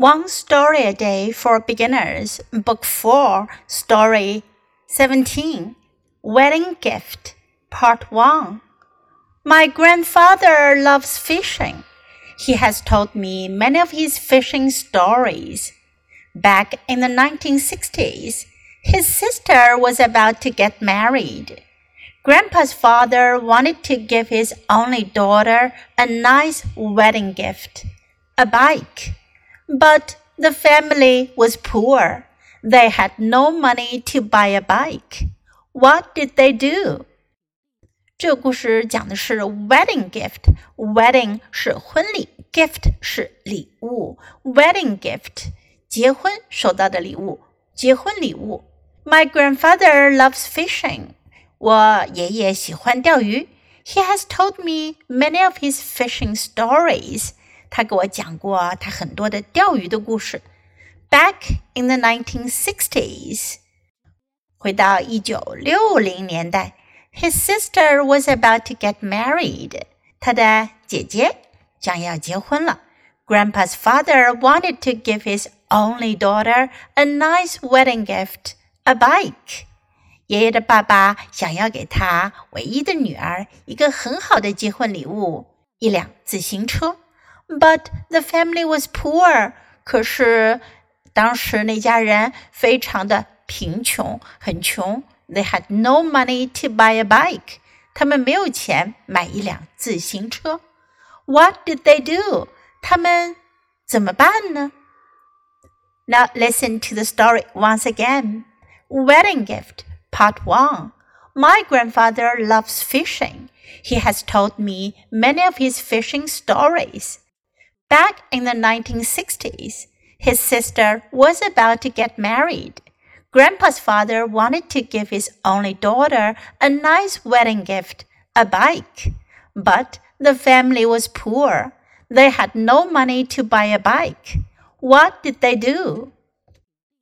One Story a Day for Beginners, Book 4, Story 17 Wedding Gift, Part 1. My grandfather loves fishing. He has told me many of his fishing stories. Back in the 1960s, his sister was about to get married. Grandpa's father wanted to give his only daughter a nice wedding gift a bike. But the family was poor. They had no money to buy a bike. What did they do? 这个故事讲的是 wedding gift。wedding 是婚礼，gift 是礼物。wedding gift 结婚收到的礼物，结婚礼物。My grandfather loves fishing。我爷爷喜欢钓鱼。He has told me many of his fishing stories。 他给我讲过他很多的钓鱼的故事。Back in the 1960s，回到一九六零年代，his sister was about to get married。他的姐姐将要结婚了。Grandpa's father wanted to give his only daughter a nice wedding gift, a bike. 爷爷的爸爸想要给他唯一的女儿一个很好的结婚礼物，一辆自行车。but the family was poor. 可是当时那家人非常的贫穷，很穷。They had no money to buy a bike. 他们没有钱买一辆自行车。What did they do? 他们怎么办呢？Now listen to the story once again. Wedding gift, part one. My grandfather loves fishing. He has told me many of his fishing stories. Back in the 1960s, his sister was about to get married. Grandpa's father wanted to give his only daughter a nice wedding gift, a bike. But the family was poor. They had no money to buy a bike. What did they do?